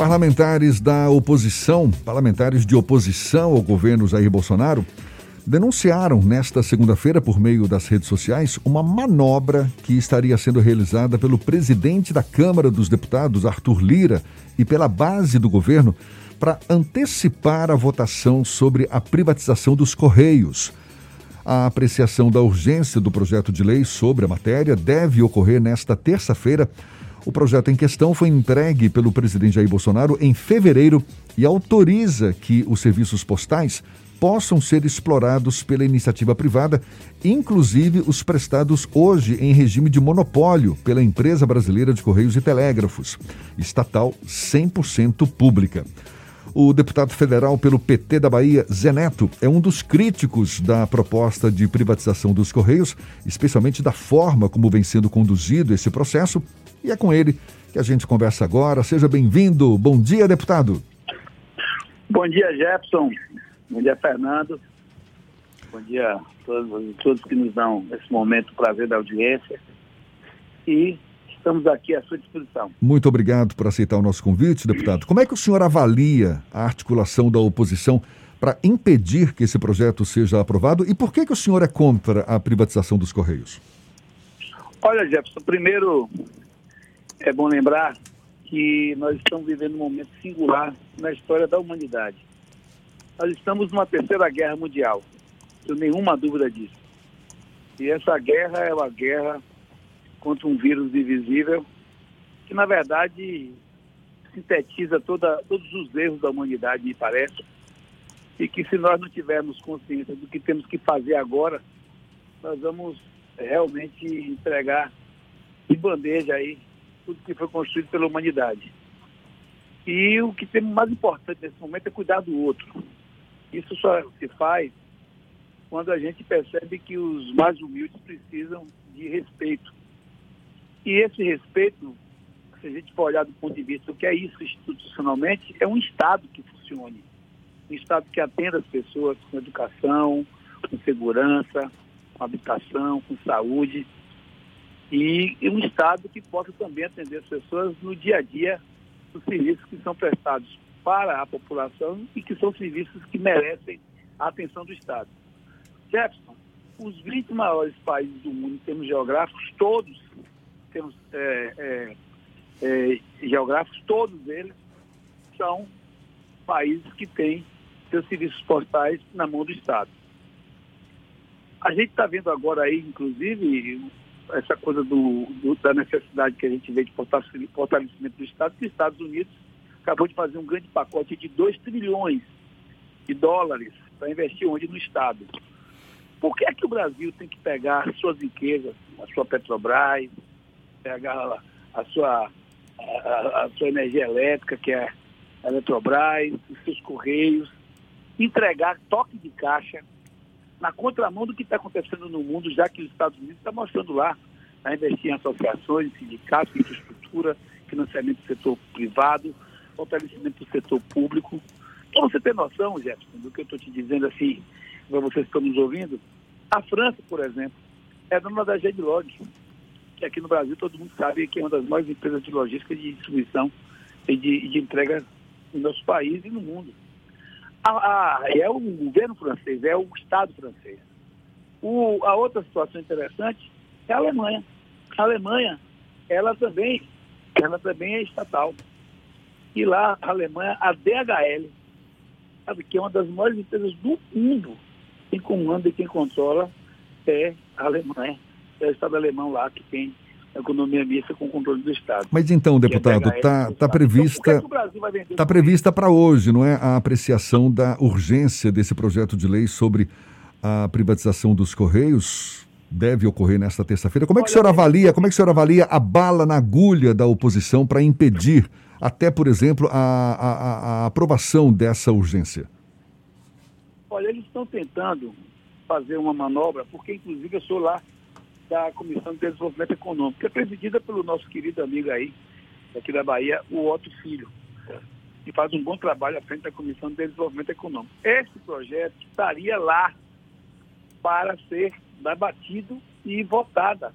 Parlamentares da oposição, parlamentares de oposição ao governo Jair Bolsonaro, denunciaram nesta segunda-feira, por meio das redes sociais, uma manobra que estaria sendo realizada pelo presidente da Câmara dos Deputados, Arthur Lira, e pela base do governo para antecipar a votação sobre a privatização dos Correios. A apreciação da urgência do projeto de lei sobre a matéria deve ocorrer nesta terça-feira o projeto em questão foi entregue pelo presidente Jair Bolsonaro em fevereiro e autoriza que os serviços postais possam ser explorados pela iniciativa privada, inclusive os prestados hoje em regime de monopólio pela empresa brasileira de Correios e Telégrafos, estatal 100% pública. O deputado federal pelo PT da Bahia, Zé Neto, é um dos críticos da proposta de privatização dos Correios, especialmente da forma como vem sendo conduzido esse processo e é com ele que a gente conversa agora. Seja bem-vindo. Bom dia, deputado. Bom dia, Jefferson. Bom dia, Fernando. Bom dia a todos, todos que nos dão esse momento o prazer da audiência. E estamos aqui à sua disposição. Muito obrigado por aceitar o nosso convite, deputado. Como é que o senhor avalia a articulação da oposição para impedir que esse projeto seja aprovado e por que, que o senhor é contra a privatização dos Correios? Olha, Jefferson, primeiro é bom lembrar que nós estamos vivendo um momento singular na história da humanidade. Nós estamos numa terceira guerra mundial, sem nenhuma dúvida disso. E essa guerra é uma guerra contra um vírus invisível que, na verdade, sintetiza toda, todos os erros da humanidade, me parece. E que, se nós não tivermos consciência do que temos que fazer agora, nós vamos realmente entregar de bandeja aí tudo que foi construído pela humanidade. E o que tem mais importante nesse momento é cuidar do outro. Isso só se faz quando a gente percebe que os mais humildes precisam de respeito. E esse respeito, se a gente for olhar do ponto de vista do que é isso institucionalmente, é um Estado que funcione. Um Estado que atenda as pessoas com educação, com segurança, com habitação, com saúde e, um Estado que possa também atender as pessoas no dia a dia dos serviços que são prestados para a população e que são serviços que merecem a atenção do Estado. Jefferson, os 20 maiores países do mundo em termos geográficos, todos, temos é, é, é, geográficos, todos eles são países que têm seus serviços postais na mão do Estado. A gente está vendo agora aí, inclusive, essa coisa do, do, da necessidade que a gente vê de fortalecimento do Estado, que os Estados Unidos acabou de fazer um grande pacote de 2 trilhões de dólares para investir onde? No Estado. Por que é que o Brasil tem que pegar suas riquezas, a sua Petrobras, pegar a sua, a, a sua energia elétrica, que é a Eletrobras, os seus Correios, entregar toque de caixa na contramão do que está acontecendo no mundo, já que os Estados Unidos estão tá mostrando lá a investir em associações, sindicatos, infraestrutura, financiamento do setor privado, fortalecimento do setor público. Para você ter noção, Jefferson, do que eu estou te dizendo assim, para vocês que estão nos ouvindo, a França, por exemplo, é dona da Gedlog, que aqui no Brasil todo mundo sabe que é uma das maiores empresas de logística de distribuição e de, de entrega no nosso país e no mundo. A, a, é o governo francês, é o Estado francês. O, a outra situação interessante é a Alemanha. A Alemanha, ela também, ela também é estatal. E lá, a Alemanha, a DHL, sabe, que é uma das maiores empresas do mundo, quem comanda e quem controla é a Alemanha. É o Estado alemão lá que tem economia mista com controle do Estado. Mas então, é deputado, está tá, tá prevista então, tá prevista para hoje, não é, a apreciação da urgência desse projeto de lei sobre a privatização dos Correios? Deve ocorrer nesta terça-feira. Como é que o senhor avalia? Como é que o senhor avalia a bala na agulha da oposição para impedir, até por exemplo, a, a, a aprovação dessa urgência? Olha, eles estão tentando fazer uma manobra, porque inclusive eu sou lá da Comissão de Desenvolvimento Econômico, que é presidida pelo nosso querido amigo aí, aqui da Bahia, o Otto Filho, que faz um bom trabalho à frente da Comissão de Desenvolvimento Econômico. Esse projeto estaria lá para ser debatido e votada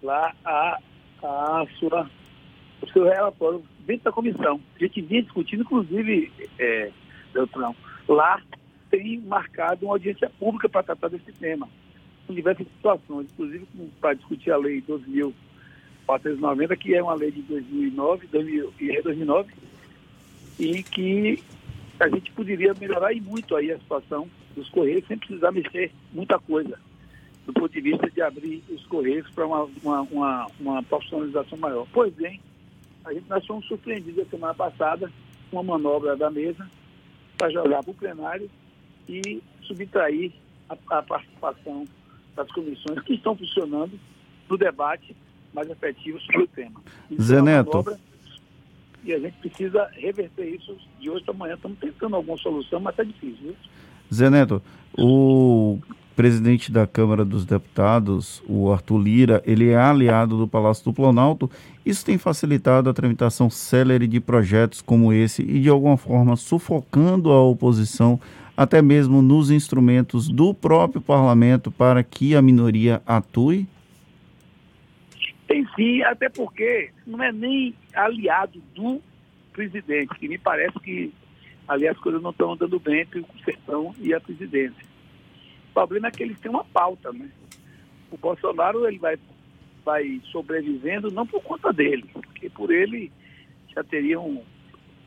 lá a, a sua o seu relatório dentro da comissão. A gente vinha discutindo, inclusive, é, Beltrão, lá tem marcado uma audiência pública para tratar desse tema, com diversas situações, inclusive para discutir a lei 12.490, que é uma lei de 2009, 2000, e 2009, e que a gente poderia melhorar e muito aí a situação dos Correios sem precisar mexer muita coisa, do ponto de vista de abrir os Correios para uma, uma, uma, uma profissionalização maior. Pois bem, a gente, nós fomos surpreendidos a semana passada com uma manobra da mesa para jogar para o plenário e subtrair a, a, participação das comissões que estão funcionando no debate mais efetivo sobre o tema. Então, Zé Neto. Manobra, e a gente precisa reverter isso de hoje para amanhã. Estamos tentando alguma solução, mas está difícil. Viu? Zé Neto, o presidente da Câmara dos Deputados, o Arthur Lira, ele é aliado do Palácio do Planalto. Isso tem facilitado a tramitação célere de projetos como esse e, de alguma forma, sufocando a oposição, até mesmo nos instrumentos do próprio parlamento para que a minoria atue? Tem sim, até porque não é nem aliado do presidente, que me parece que ali as coisas não estão andando bem entre o sertão e a presidência. O problema é que eles têm uma pauta, né? O Bolsonaro ele vai, vai sobrevivendo não por conta dele, porque por ele já teriam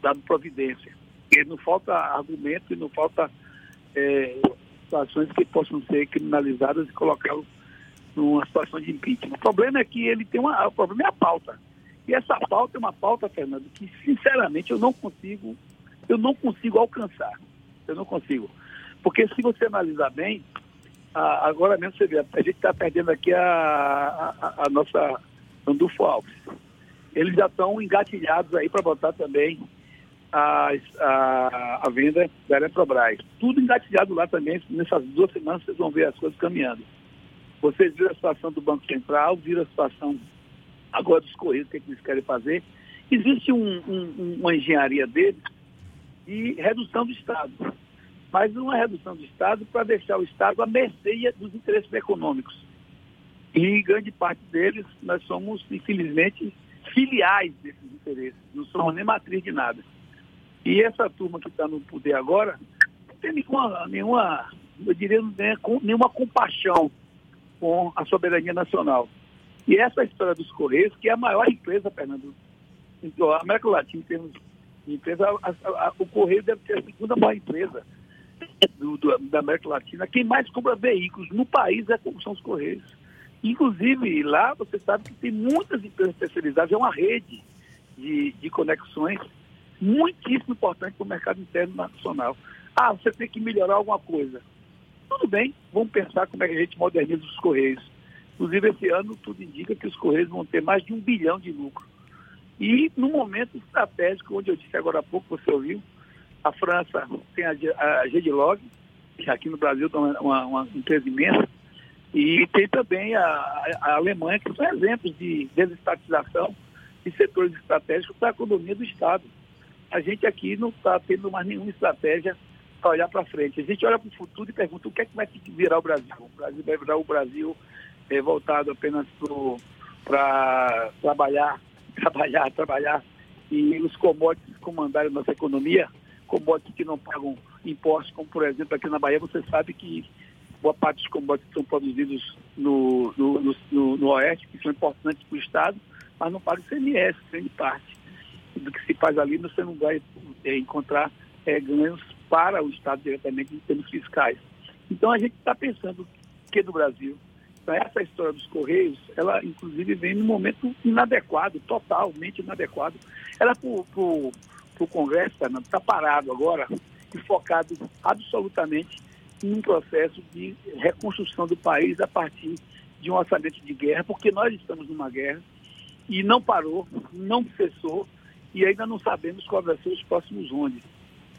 dado providência. E não falta argumento e não falta é, situações que possam ser criminalizadas e colocá-lo numa situação de impeachment. O problema é que ele tem uma. O problema é a pauta. E essa pauta é uma pauta, Fernando, que sinceramente eu não consigo, eu não consigo alcançar. Eu não consigo. Porque se você analisar bem, a, agora mesmo você vê, a gente está perdendo aqui a, a, a nossa Andufo Alves. Eles já estão engatilhados aí para botar também a, a, a venda da Eletrobras. Tudo engatilhado lá também. Nessas duas semanas vocês vão ver as coisas caminhando. Vocês viram a situação do Banco Central, viram a situação agora dos Correios, o que, é que eles querem fazer. Existe um, um, uma engenharia deles de redução do Estado. Mas uma redução do Estado para deixar o Estado à mercê dos interesses econômicos. E grande parte deles, nós somos, infelizmente, filiais desses interesses. Não somos nem matriz de nada. E essa turma que está no poder agora não tem nenhuma, nenhuma eu diria, nenhuma compaixão com a soberania nacional. E essa história dos Correios, que é a maior empresa, Fernando, a América Latina, em termos de empresa, a, a, o Correio deve ser a segunda maior empresa do, do, da América Latina. Quem mais compra veículos no país é, são os Correios. Inclusive, lá você sabe que tem muitas empresas especializadas, é uma rede de, de conexões muitíssimo importante para o mercado interno nacional. Ah, você tem que melhorar alguma coisa. Tudo bem, vamos pensar como é que a gente moderniza os Correios. Inclusive, esse ano, tudo indica que os Correios vão ter mais de um bilhão de lucro. E, no momento estratégico, onde eu disse agora há pouco, você ouviu, a França tem a, a Gedilog, que aqui no Brasil é uma, uma, empresa imensa, e tem também a, a, Alemanha, que são exemplos de desestatização de setores estratégicos para a economia do Estado. A gente aqui não está tendo mais nenhuma estratégia para olhar para frente. A gente olha para o futuro e pergunta o que é que vai virar o Brasil. O Brasil vai virar o Brasil é, voltado apenas para trabalhar, trabalhar, trabalhar e os commodities comandarem nossa economia, commodities que não pagam impostos, como por exemplo aqui na Bahia, você sabe que boa parte dos commodities são produzidos no, no, no, no Oeste, que são importantes para o Estado, mas não pagam CMS, grande parte do que se faz ali, você não vai é, encontrar é, ganhos para o Estado diretamente em termos fiscais. Então a gente está pensando que no Brasil, então, essa história dos Correios, ela inclusive vem num momento inadequado, totalmente inadequado. Ela para o Congresso, está parado agora e focado absolutamente em um processo de reconstrução do país a partir de um orçamento de guerra, porque nós estamos numa guerra e não parou, não cessou e ainda não sabemos quais vão ser os próximos onde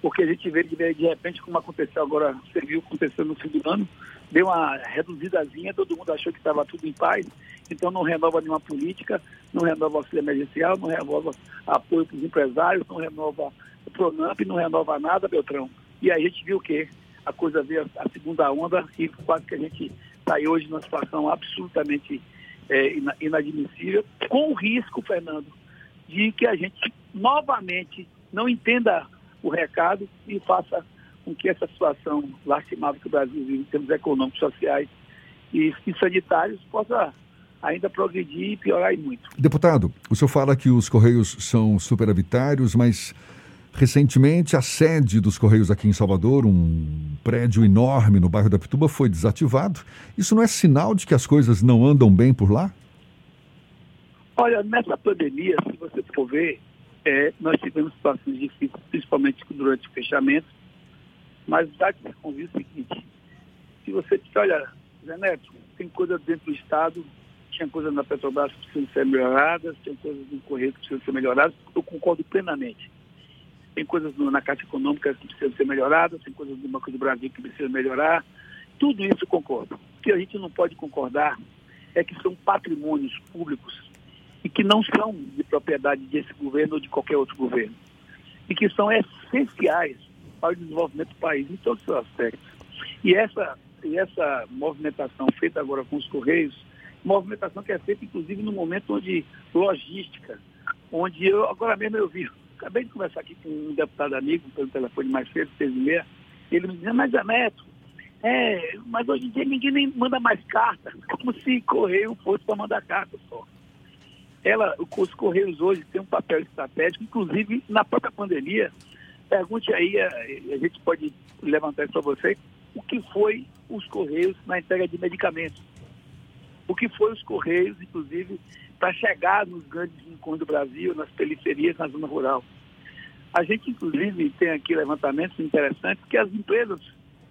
porque a gente vê de, de repente, como aconteceu agora, você viu aconteceu no fim do ano, deu uma reduzidazinha, todo mundo achou que estava tudo em paz, então não renova nenhuma política, não renova auxílio emergencial, não renova apoio para os empresários, não renova o Pronamp, não renova nada, Beltrão. E a gente viu o quê? A coisa veio a segunda onda e quase que a gente está aí hoje numa situação absolutamente é, inadmissível, com o risco, Fernando, de que a gente novamente não entenda o recado e faça com que essa situação lastimável que o Brasil vive em termos econômicos, sociais e, sanitários possa ainda progredir e piorar muito. Deputado, o senhor fala que os Correios são superavitários, mas recentemente a sede dos Correios aqui em Salvador, um prédio enorme no bairro da Pituba, foi desativado. Isso não é sinal de que as coisas não andam bem por lá? Olha, nessa pandemia, se você for ver, é, nós tivemos situações difíceis, principalmente durante o fechamento, mas dá que convir o seguinte, se você olha, Zé Neto, tem coisa dentro do Estado tinha coisas na Petrobras que precisam ser melhoradas, tem coisas no Correio que precisam ser melhoradas, eu concordo plenamente. Tem coisas na Caixa Econômica que precisam ser melhoradas, tem coisas no Banco do Brasil que precisam melhorar, tudo isso concordo. O que a gente não pode concordar é que são patrimônios públicos e que não são de propriedade desse governo ou de qualquer outro governo. E que são essenciais para o desenvolvimento do país em todos os aspectos. E essa, e essa movimentação feita agora com os Correios movimentação que é feita, inclusive, no momento onde logística, onde eu, agora mesmo eu vi, acabei de conversar aqui com um deputado amigo pelo telefone mais cedo, seis e meia, ele me dizia, mas Aneto, é, mas hoje em dia ninguém nem manda mais carta, como se correio fosse para mandar carta só. Ela, os Correios hoje têm um papel estratégico, inclusive na própria pandemia. Pergunte aí, a, a gente pode levantar isso para você, o que foi os Correios na entrega de medicamentos o que foi os Correios, inclusive, para chegar nos grandes rincões do Brasil, nas periferias, na zona rural. A gente, inclusive, tem aqui levantamentos interessantes que as empresas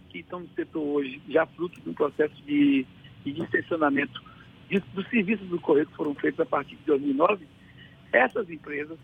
que estão no setor hoje, já fruto de um processo de, de distensionamento de, dos serviços do Correio que foram feitos a partir de 2009, essas empresas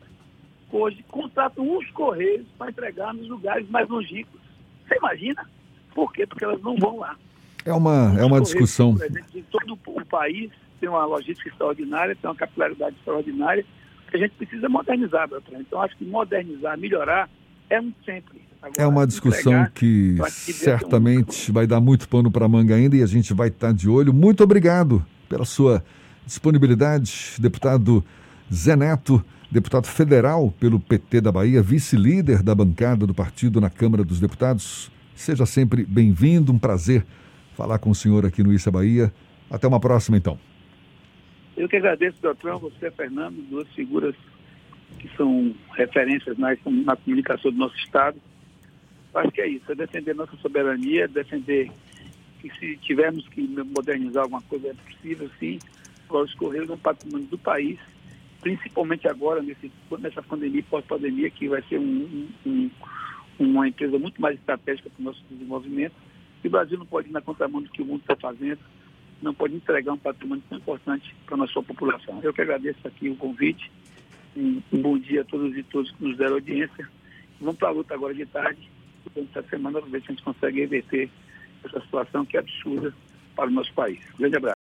hoje contratam os Correios para entregar nos lugares mais longínquos. Você imagina? Por quê? Porque elas não vão lá. É uma, é uma discussão. Em todo o país tem uma logística extraordinária, tem uma capilaridade extraordinária, que a gente precisa modernizar, Beltrão. Então, acho que modernizar, melhorar, é um sempre. Agora, é uma discussão que certamente vai dar muito pano para manga ainda e a gente vai estar de olho. Muito obrigado pela sua disponibilidade, deputado Zé Neto, deputado federal pelo PT da Bahia, vice-líder da bancada do partido na Câmara dos Deputados. Seja sempre bem-vindo, um prazer falar com o senhor aqui no Issa Bahia. Até uma próxima, então. Eu que agradeço, doutor, você, Fernando, duas figuras que são referências na, na comunicação do nosso Estado. Acho que é isso, é defender nossa soberania, defender que se tivermos que modernizar alguma coisa é possível, sim. Agora, os Correios é um patrimônio do país, principalmente agora, nesse, nessa pandemia, pós-pandemia, que vai ser um, um, uma empresa muito mais estratégica para o nosso desenvolvimento o Brasil não pode ir na contramão do que o mundo está fazendo, não pode entregar um patrimônio tão importante para a nossa população. Eu que agradeço aqui o convite. Um, um bom dia a todos e todos que nos deram audiência. Vamos para a luta agora de tarde, durante essa semana, para ver se a gente consegue reverter essa situação que é absurda para o nosso país. Grande abraço.